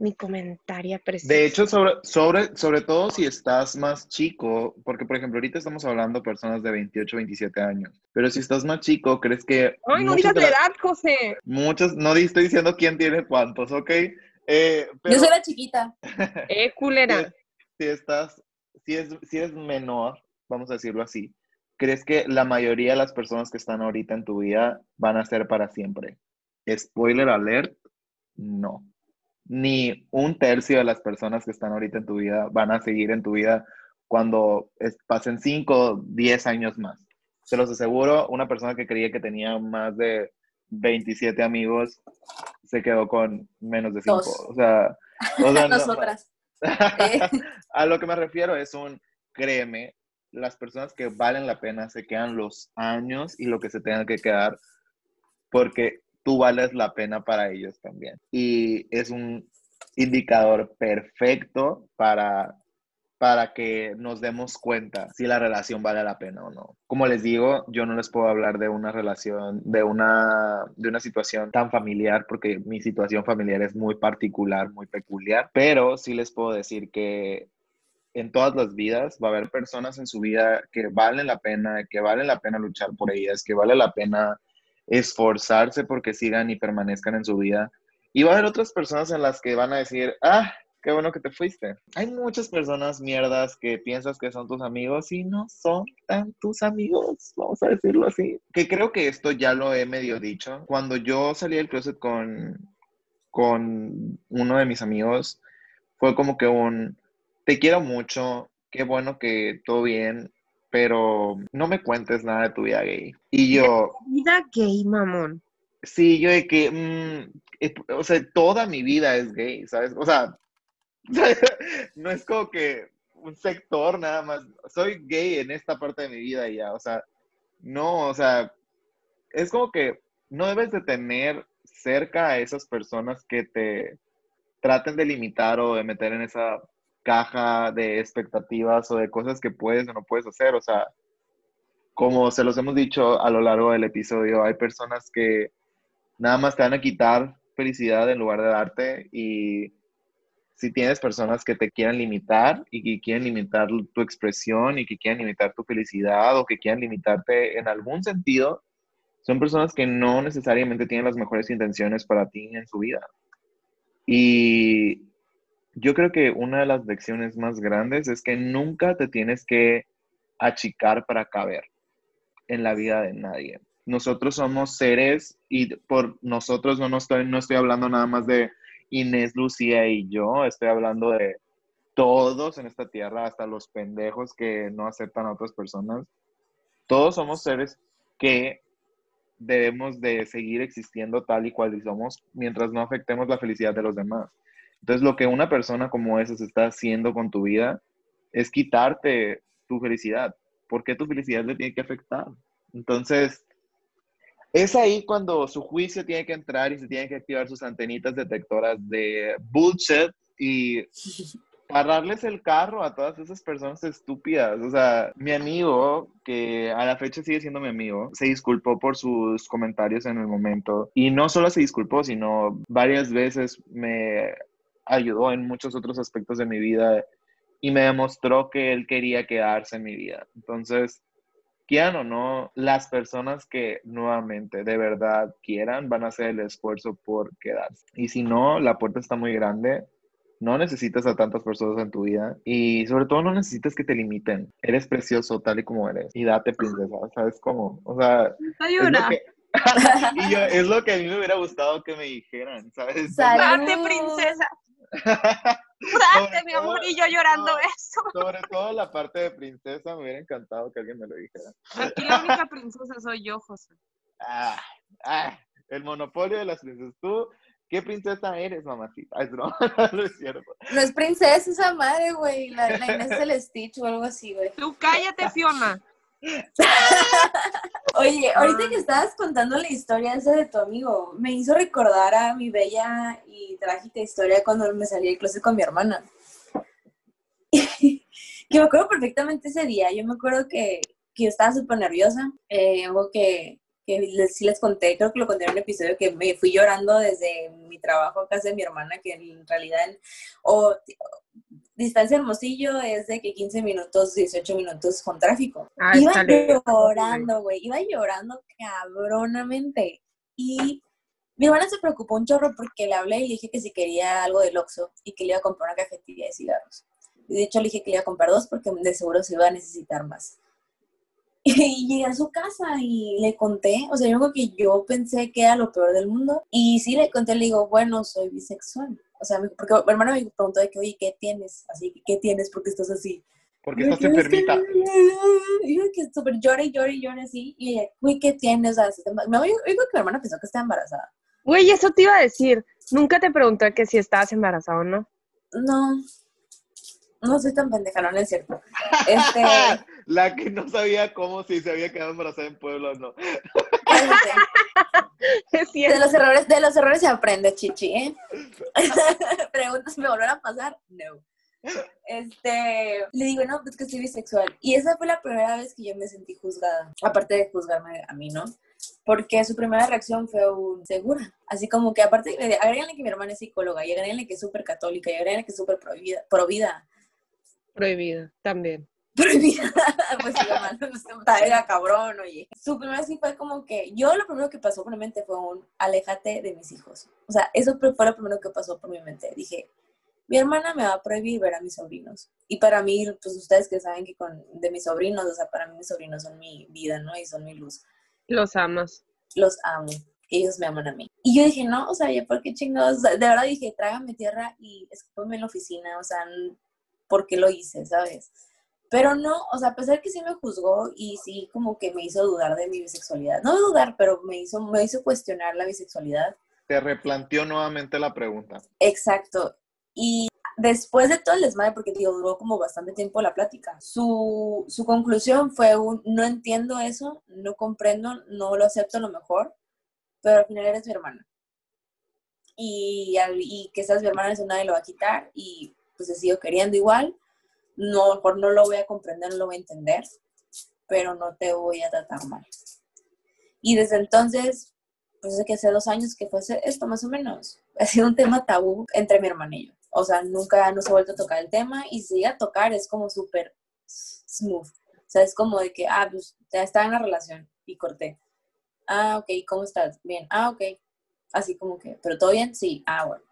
mi comentario precioso. De hecho, sobre, sobre, sobre todo si estás más chico, porque por ejemplo, ahorita estamos hablando de personas de 28, 27 años, pero si estás más chico, crees que... Ay, no muchas digas de la edad, José. Muchos, no estoy diciendo quién tiene cuántos, ¿ok? Eh, pero Yo soy la chiquita. Eh, culera. si estás, si, es, si eres menor, vamos a decirlo así, ¿crees que la mayoría de las personas que están ahorita en tu vida van a ser para siempre? Spoiler alert, no. Ni un tercio de las personas que están ahorita en tu vida van a seguir en tu vida cuando es- pasen 5, 10 años más. Se los aseguro, una persona que creía que tenía más de 27 amigos se quedó con menos de 5. Dos. O sea, o sea, Nosotras. Eh. a lo que me refiero es un, créeme, las personas que valen la pena se quedan los años y lo que se tengan que quedar porque tú vales la pena para ellos también. Y es un indicador perfecto para, para que nos demos cuenta si la relación vale la pena o no. Como les digo, yo no les puedo hablar de una relación, de una, de una situación tan familiar, porque mi situación familiar es muy particular, muy peculiar, pero sí les puedo decir que en todas las vidas va a haber personas en su vida que valen la pena, que vale la pena luchar por ellas, que vale la pena esforzarse porque sigan y permanezcan en su vida. Y va a haber otras personas en las que van a decir, ah, qué bueno que te fuiste. Hay muchas personas mierdas que piensas que son tus amigos y no son tan tus amigos, vamos a decirlo así. Que creo que esto ya lo he medio dicho. Cuando yo salí del closet con, con uno de mis amigos, fue como que un, te quiero mucho, qué bueno que todo bien, pero no me cuentes nada de tu vida gay. Y yo, Vida gay, mamón. Sí, yo de que, mm, es- o sea, toda mi vida es gay, ¿sabes? O sea, no es como que un sector nada más. Soy gay en esta parte de mi vida y ya, o sea, no, o sea, es como que no debes de tener cerca a esas personas que te traten de limitar o de meter en esa caja de expectativas o de cosas que puedes o no puedes hacer, o sea, como se los hemos dicho a lo largo del episodio, hay personas que nada más te van a quitar felicidad en lugar de darte y si tienes personas que te quieran limitar y que quieren limitar tu expresión y que quieren limitar tu felicidad o que quieran limitarte en algún sentido, son personas que no necesariamente tienen las mejores intenciones para ti en su vida. Y yo creo que una de las lecciones más grandes es que nunca te tienes que achicar para caber en la vida de nadie. Nosotros somos seres y por nosotros no, no, estoy, no estoy hablando nada más de Inés, Lucía y yo, estoy hablando de todos en esta tierra, hasta los pendejos que no aceptan a otras personas. Todos somos seres que debemos de seguir existiendo tal y cual somos mientras no afectemos la felicidad de los demás. Entonces, lo que una persona como esa se está haciendo con tu vida es quitarte tu felicidad. ¿Por qué tu felicidad le tiene que afectar? Entonces, es ahí cuando su juicio tiene que entrar y se tienen que activar sus antenitas detectoras de bullshit y pararles el carro a todas esas personas estúpidas. O sea, mi amigo, que a la fecha sigue siendo mi amigo, se disculpó por sus comentarios en el momento. Y no solo se disculpó, sino varias veces me ayudó en muchos otros aspectos de mi vida y me demostró que él quería quedarse en mi vida. Entonces, quieran o no, las personas que nuevamente de verdad quieran van a hacer el esfuerzo por quedarse. Y si no, la puerta está muy grande. No necesitas a tantas personas en tu vida y sobre todo no necesitas que te limiten. Eres precioso tal y como eres y date princesa, ¿sabes cómo? O sea, es lo, que, y yo, es lo que a mí me hubiera gustado que me dijeran, ¿sabes? Date, princesa. Date, mi amor, y yo llorando eso. Sobre todo la parte de princesa, me hubiera encantado que alguien me lo dijera. Aquí la única princesa soy yo, José. Ah, ah, el monopolio de las princesas. Tú, ¿qué princesa eres, mamacita? Es no, no es cierto. No es princesa esa madre, güey. La, la Inés del Stitch o algo así, güey. Tú cállate, Fiona. Oye, ahorita que estabas contando la historia esa de tu amigo, me hizo recordar a mi bella y trágica historia cuando me salí del closet con mi hermana. que me acuerdo perfectamente ese día. Yo me acuerdo que, que yo estaba súper nerviosa. Eh, algo que, que les, sí les conté, creo que lo conté en un episodio, que me fui llorando desde mi trabajo a casa de mi hermana, que en realidad, o distancia Hermosillo es de que 15 minutos, 18 minutos con tráfico. Ah, iba llorando, güey, iba llorando cabronamente. Y mi hermana se preocupó un chorro porque le hablé y le dije que si quería algo del Oxxo y que le iba a comprar una cajetilla de cigarros. Y de hecho le dije que le iba a comprar dos porque de seguro se iba a necesitar más. Y llegué a su casa y le conté, o sea, yo creo que yo pensé que era lo peor del mundo. Y sí le conté, le digo, bueno, soy bisexual. O sea, porque mi hermana me preguntó de que, oye, ¿qué tienes? Así, ¿qué tienes? ¿Por qué estás así? Porque estás "Es que- enfermita. Y yo que súper llora y llora y llora así. Y ella, güey, ¿qué tienes? O sea, me- yo creo que mi hermana pensó que estaba embarazada. Güey, eso te iba a decir. Nunca te pregunté que si estabas embarazada o no. No, no soy tan pendeja, no, no es cierto. Este, La que no sabía cómo si se había quedado embarazada en Puebla o no. De los errores, de los errores se aprende, chichi, ¿eh? Preguntas, ¿me volverá a pasar? No. Este, le digo, no, pues que soy bisexual. Y esa fue la primera vez que yo me sentí juzgada, aparte de juzgarme a mí, ¿no? Porque su primera reacción fue un segura. Así como que aparte, le- agréganle que mi hermana es psicóloga, y agréganle que es súper católica, y agréganle que es súper provida, provida. Prohibido, también. Prohibida. pues sí, hermano, está- era cabrón, oye. Su primera sí fue como que, yo lo primero que pasó por mi mente fue un, aléjate de mis hijos. O sea, eso fue lo primero que pasó por mi mente. Dije, mi hermana me va a prohibir ver a mis sobrinos. Y para mí, pues ustedes que saben que con, de mis sobrinos, o sea, para mí mis sobrinos son mi vida, ¿no? Y son mi luz. Los amas. Los amo. Ellos me aman a mí. Y yo dije, no, o sea, ¿ya por qué chingados? O sea, De verdad dije, trágame tierra y escúpame en la oficina. O sea, ¿por qué lo hice, sabes? Pero no, o sea, a pesar que sí me juzgó y sí como que me hizo dudar de mi bisexualidad. No dudar, pero me hizo, me hizo cuestionar la bisexualidad. Te replanteó nuevamente la pregunta. Exacto. Y después de todo el desmadre, porque digo, duró como bastante tiempo la plática, su, su conclusión fue un, no entiendo eso, no comprendo, no lo acepto a lo mejor, pero al final eres mi hermana. Y, y que seas mi hermana eso nadie lo va a quitar y pues te sigo queriendo igual. No, mejor no lo voy a comprender, no lo voy a entender, pero no te voy a tratar mal. Y desde entonces, pues es que hace dos años que fue hace esto más o menos, ha sido un tema tabú entre mi hermana y yo. O sea, nunca nos ha vuelto a tocar el tema y si llega a tocar es como súper smooth. O sea, es como de que, ah, pues ya estaba en la relación y corté. Ah, ok, ¿cómo estás? Bien. Ah, ok. Así como que, ¿pero todo bien? Sí. Ah, bueno.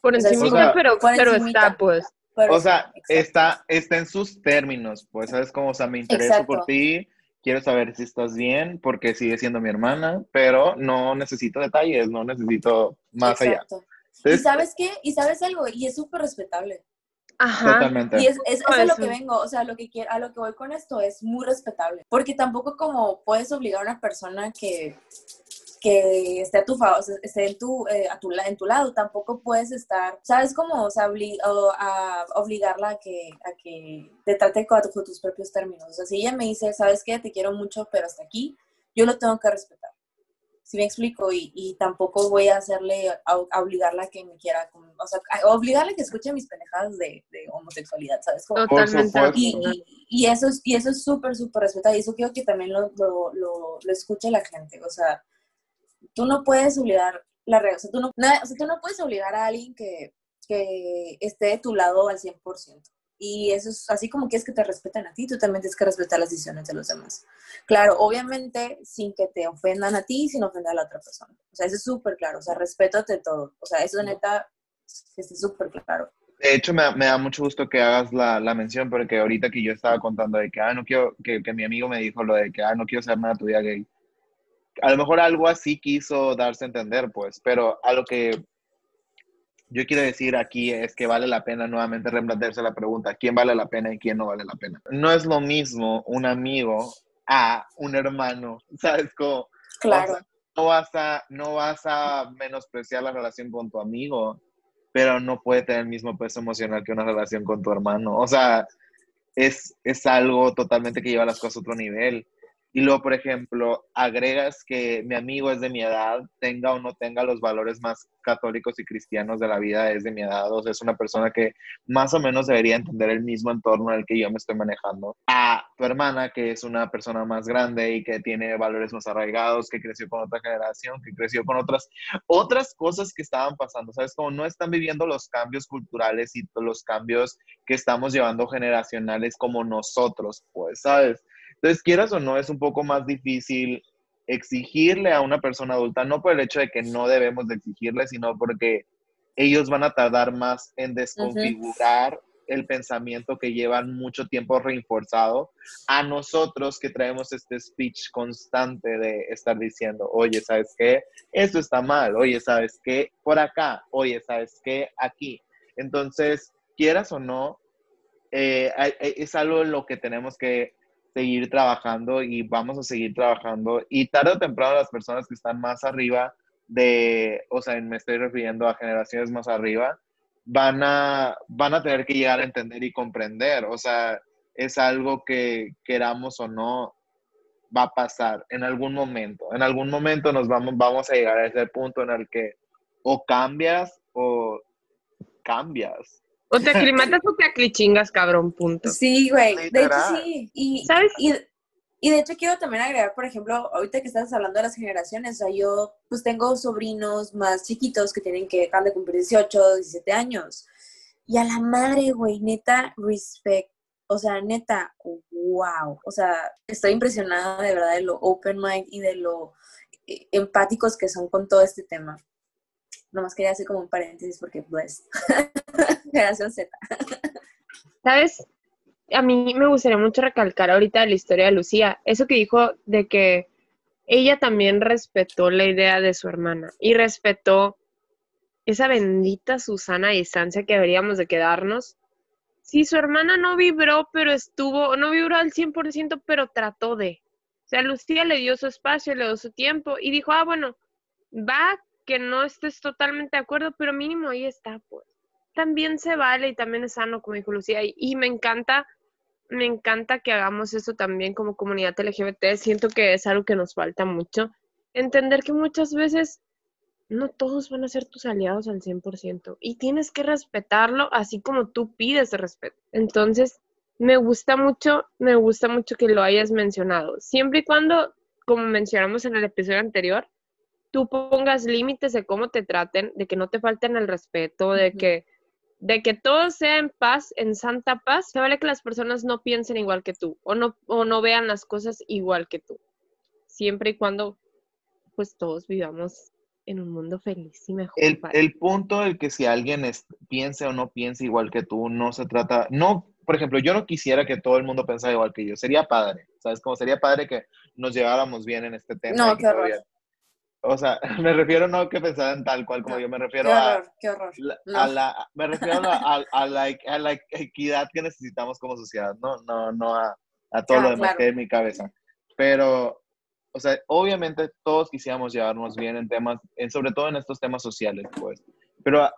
Por encima, o sea, pero, por pero encimita. está, pues. Pero O sea, está, está en sus términos, pues, ¿sabes cómo? O sea, me intereso Exacto. por ti, quiero saber si estás bien, porque sigue siendo mi hermana, pero no necesito detalles, no necesito más allá. Exacto. ¿Y Entonces, sabes qué? ¿Y sabes algo? Y es súper respetable. Ajá. totalmente. Y es, es, es a lo Eso. que vengo, o sea, lo que quiero, a lo que voy con esto es muy respetable, porque tampoco como puedes obligar a una persona que, que esté a tu favor, o sea, esté en tu, eh, a tu, en tu lado, tampoco puedes estar, ¿sabes cómo? O sea, obli- o a obligarla a que, a que te trate con, con tus propios términos. O sea, si ella me dice, ¿sabes qué? Te quiero mucho, pero hasta aquí, yo lo tengo que respetar. Si me explico, y, y tampoco voy a hacerle, a, a obligarla a que me quiera, como- o sea, a obligarla a que escuche mis pendejadas de, de homosexualidad, ¿sabes? Como- Totalmente. y, y, y eso es y eso es súper, súper respetado. Y eso quiero que también lo, lo, lo, lo escuche la gente. O sea, tú no puedes obligar la regla. O sea, tú no, na- o sea, tú no puedes obligar a alguien que, que esté de tu lado al 100%. Y eso es así como quieres que te respeten a ti, tú también tienes que respetar las decisiones de los demás. Claro, obviamente sin que te ofendan a ti, sin ofender a la otra persona. O sea, eso es súper claro. O sea, respétate todo. O sea, eso neta, que esté súper claro. De hecho, me, me da mucho gusto que hagas la, la mención porque ahorita que yo estaba contando de que, ah, no quiero, que, que mi amigo me dijo lo de que, ah, no quiero ser nada tu vida gay. A lo mejor algo así quiso darse a entender, pues, pero a lo que yo quiero decir aquí es que vale la pena nuevamente replantearse la pregunta, ¿quién vale la pena y quién no vale la pena? No es lo mismo un amigo a un hermano, ¿sabes? Como, Claro. o sea, no vas a, no vas a menospreciar la relación con tu amigo, pero no puede tener el mismo peso emocional que una relación con tu hermano. O sea, es, es algo totalmente que lleva las cosas a otro nivel. Y luego, por ejemplo, agregas que mi amigo es de mi edad, tenga o no tenga los valores más católicos y cristianos de la vida, es de mi edad, o sea, es una persona que más o menos debería entender el mismo entorno en el que yo me estoy manejando. A tu hermana, que es una persona más grande y que tiene valores más arraigados, que creció con otra generación, que creció con otras, otras cosas que estaban pasando, ¿sabes? Como no están viviendo los cambios culturales y los cambios que estamos llevando generacionales como nosotros, pues, ¿sabes? Entonces, quieras o no, es un poco más difícil exigirle a una persona adulta, no por el hecho de que no debemos de exigirle, sino porque ellos van a tardar más en desconfigurar el pensamiento que llevan mucho tiempo reforzado a nosotros que traemos este speech constante de estar diciendo, oye, ¿sabes qué? Esto está mal, oye, ¿sabes qué? Por acá, oye, ¿sabes qué? Aquí. Entonces, quieras o no, eh, es algo en lo que tenemos que seguir trabajando y vamos a seguir trabajando. Y tarde o temprano las personas que están más arriba de, o sea, me estoy refiriendo a generaciones más arriba, van a, van a tener que llegar a entender y comprender. O sea, es algo que queramos o no, va a pasar en algún momento. En algún momento nos vamos, vamos a llegar a ese punto en el que o cambias o cambias. O te aclimatas o te aclichingas, cabrón, punto. Sí, güey. De hecho, sí. Y, ¿Sabes? Y, y de hecho quiero también agregar, por ejemplo, ahorita que estás hablando de las generaciones, o sea, yo pues tengo sobrinos más chiquitos que tienen que acaban de cumplir 18, 17 años. Y a la madre, güey, neta, respect. O sea, neta, wow. O sea, estoy impresionada de verdad de lo open mind y de lo eh, empáticos que son con todo este tema. Nomás quería hacer como un paréntesis porque, pues, generación Z. ¿Sabes? A mí me gustaría mucho recalcar ahorita la historia de Lucía. Eso que dijo de que ella también respetó la idea de su hermana y respetó esa bendita Susana distancia que deberíamos de quedarnos. Sí, su hermana no vibró, pero estuvo, no vibró al 100%, pero trató de. O sea, Lucía le dio su espacio, le dio su tiempo y dijo, ah, bueno, va que no estés totalmente de acuerdo, pero mínimo ahí está, pues también se vale y también es sano, como dijo Lucía, y, y me encanta, me encanta que hagamos eso también como comunidad LGBT, siento que es algo que nos falta mucho, entender que muchas veces no todos van a ser tus aliados al 100% y tienes que respetarlo así como tú pides respeto. Entonces, me gusta mucho, me gusta mucho que lo hayas mencionado, siempre y cuando, como mencionamos en el episodio anterior, tú pongas límites de cómo te traten, de que no te falten el respeto, de que de que todo sea en paz, en santa paz, se vale que las personas no piensen igual que tú o no, o no vean las cosas igual que tú. Siempre y cuando, pues todos vivamos en un mundo feliz y mejor. El, el punto el que si alguien es- piense o no piense igual que tú, no se trata, no, por ejemplo, yo no quisiera que todo el mundo pensara igual que yo, sería padre, ¿sabes? Como sería padre que nos lleváramos bien en este tema. No, qué horror. O sea, me refiero no que pensaran tal cual como No, yo, me Qué refiero a, horror, qué horror. la- No. a la, me refiero a la, a- a la- a la equidad que necesitamos como sociedad, no, no, no a, a todo Ah, lo demás claro. que hay en mi cabeza. Pero, o sea, obviamente todos quisiéramos llevarnos bien en temas, en, sobre todo en estos temas sociales, pues. Pero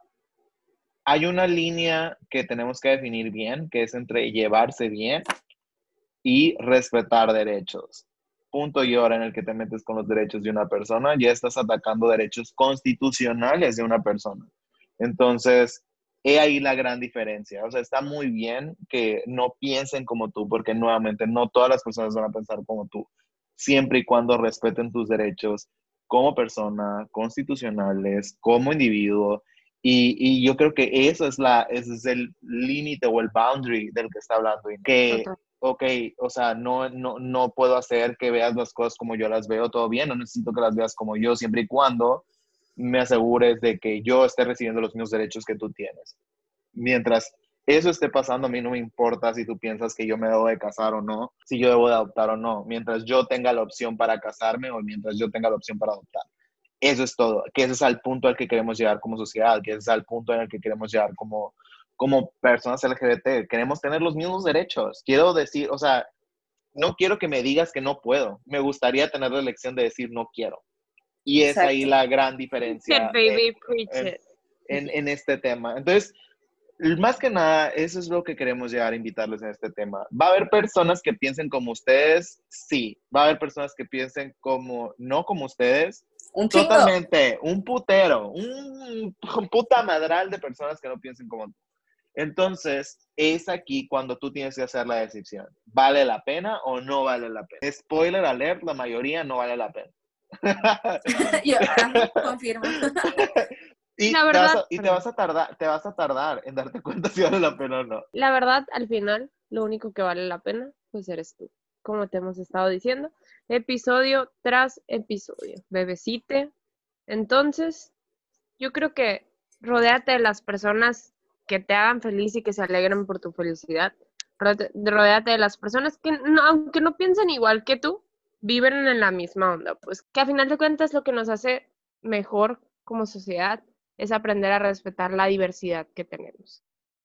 hay una línea que tenemos que definir bien, que es entre llevarse bien y respetar derechos. Punto y hora en el que te metes con los derechos de una persona, ya estás atacando derechos constitucionales de una persona. Entonces, he ahí la gran diferencia. O sea, está muy bien que no piensen como tú, porque nuevamente no todas las personas van a pensar como tú, siempre y cuando respeten tus derechos como persona, constitucionales, como individuo. Y, y yo creo que eso es, la, ese es el límite o el boundary del que está hablando. Que, ok, o sea, no, no, no puedo hacer que veas las cosas como yo las veo, todo bien, no necesito que las veas como yo, siempre y cuando me asegures de que yo esté recibiendo los mismos derechos que tú tienes. Mientras eso esté pasando, a mí no me importa si tú piensas que yo me debo de casar o no, si yo debo de adoptar o no, mientras yo tenga la opción para casarme o mientras yo tenga la opción para adoptar. Eso es todo, que ese es el punto al que queremos llegar como sociedad, que ese es el punto en el que queremos llegar como, como personas LGBT. Queremos tener los mismos derechos. Quiero decir, o sea, no quiero que me digas que no puedo. Me gustaría tener la elección de decir no quiero. Y es ahí la gran diferencia en, en, este tema. Entonces, más que nada, eso es lo que queremos llegar a invitarles en este tema. ¿Va a haber personas que piensen como ustedes? Sí. ¿Va a haber personas que piensen como, no como ustedes? Un Totalmente. Un putero. Un, un puta madral de personas que no piensen como tú. Entonces, es aquí cuando tú tienes que hacer la decisión. ¿Vale la pena o no vale la pena? Spoiler alert, la mayoría no vale la pena. Yo confirmo. Y, La te verdad, vas a, y te vas a tardar, te vas a tardar en darte cuenta si vale la pena o no. La verdad, al final, lo único que vale la pena, pues eres tú, como te hemos estado diciendo, episodio tras episodio, bebecite. Entonces, yo creo que rodéate de las personas que te hagan feliz y que se alegren por tu felicidad. Rodéate de las personas que, aunque no piensen igual que tú, viven en la misma onda, pues que a final de cuentas lo que nos hace mejor como sociedad es aprender a respetar la diversidad que tenemos.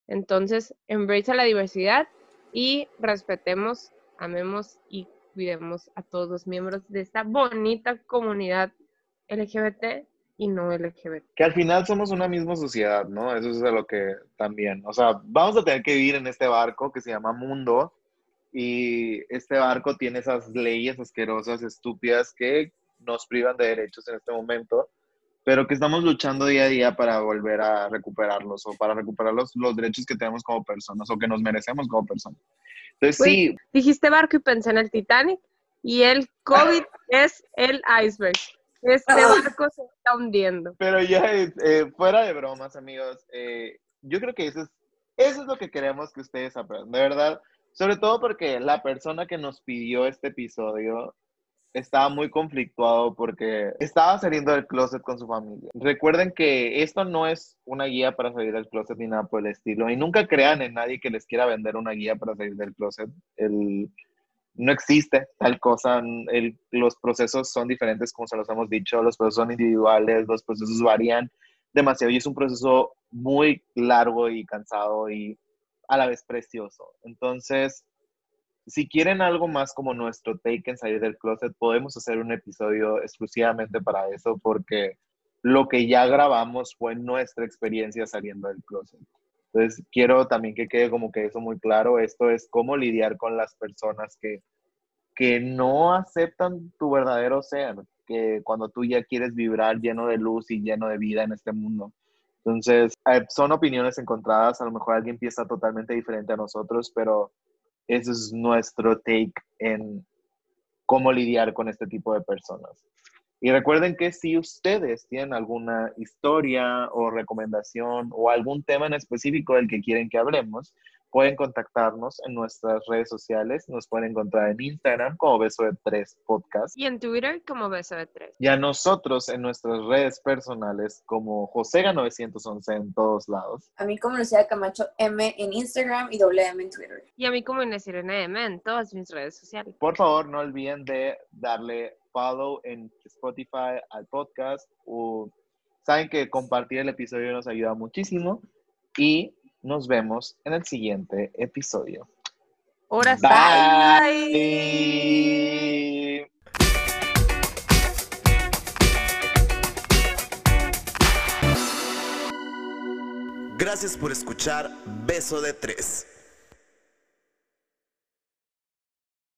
Entonces, embrace la diversidad y respetemos, amemos y cuidemos a todos los miembros de esta bonita comunidad LGBT y no LGBT. Que al final somos una misma sociedad, ¿no? Eso es lo que también, o sea, vamos a tener que vivir en este barco que se llama mundo y este barco tiene esas leyes asquerosas, estúpidas que nos privan de derechos en este momento, pero que estamos luchando día a día para volver a recuperarlos o para recuperar los, los derechos que tenemos como personas o que nos merecemos como personas. Entonces, Güey. sí, Dijiste barco y pensé en el Titanic y el COVID es el iceberg. Este Ah. barco se está hundiendo. Pero ya, eh, eh, fuera de bromas, amigos, eh, yo creo que eso es, eso es lo que queremos que ustedes aprendan, de verdad. Sobre todo porque la persona que nos pidió este episodio estaba muy conflictuado porque estaba saliendo del closet con su familia. Recuerden que esto no es una guía para salir del closet ni nada por el estilo. Y nunca crean en nadie que les quiera vender una guía para salir del closet. El, no existe tal cosa. Los procesos son diferentes, como se los hemos dicho. Los procesos son individuales, los procesos varían demasiado y es un proceso muy largo y cansado y a la vez precioso. Entonces, si quieren algo más como nuestro take en salir del closet, podemos hacer un episodio exclusivamente para eso porque lo que ya grabamos fue nuestra experiencia saliendo del closet. Entonces, quiero también que quede como que eso muy claro. Esto es cómo lidiar con las personas que, que no aceptan tu verdadero ser, que cuando tú ya quieres vibrar lleno de luz y lleno de vida en este mundo. Entonces, son opiniones encontradas, a lo mejor alguien piensa totalmente diferente a nosotros, pero ese es nuestro take en cómo lidiar con este tipo de personas. Y recuerden que si ustedes tienen alguna historia o recomendación o algún tema en específico del que quieren que hablemos, pueden contactarnos en nuestras redes sociales. Nos pueden encontrar en Instagram como Beso de Tres Podcast. Y en Twitter como beso de tres. Y a nosotros en nuestras redes personales como Josega911 en todos lados. A mí como Lucía Camacho M en Instagram y doble M en Twitter. Y a mí como Inés Irene M en todas mis redes sociales. Por favor, no olviden de darle follow en Spotify al podcast. O, saben que compartir el episodio nos ayuda muchísimo. Y nos vemos en el siguiente episodio. Ahora sí. Bye. Gracias por escuchar Beso de Tres.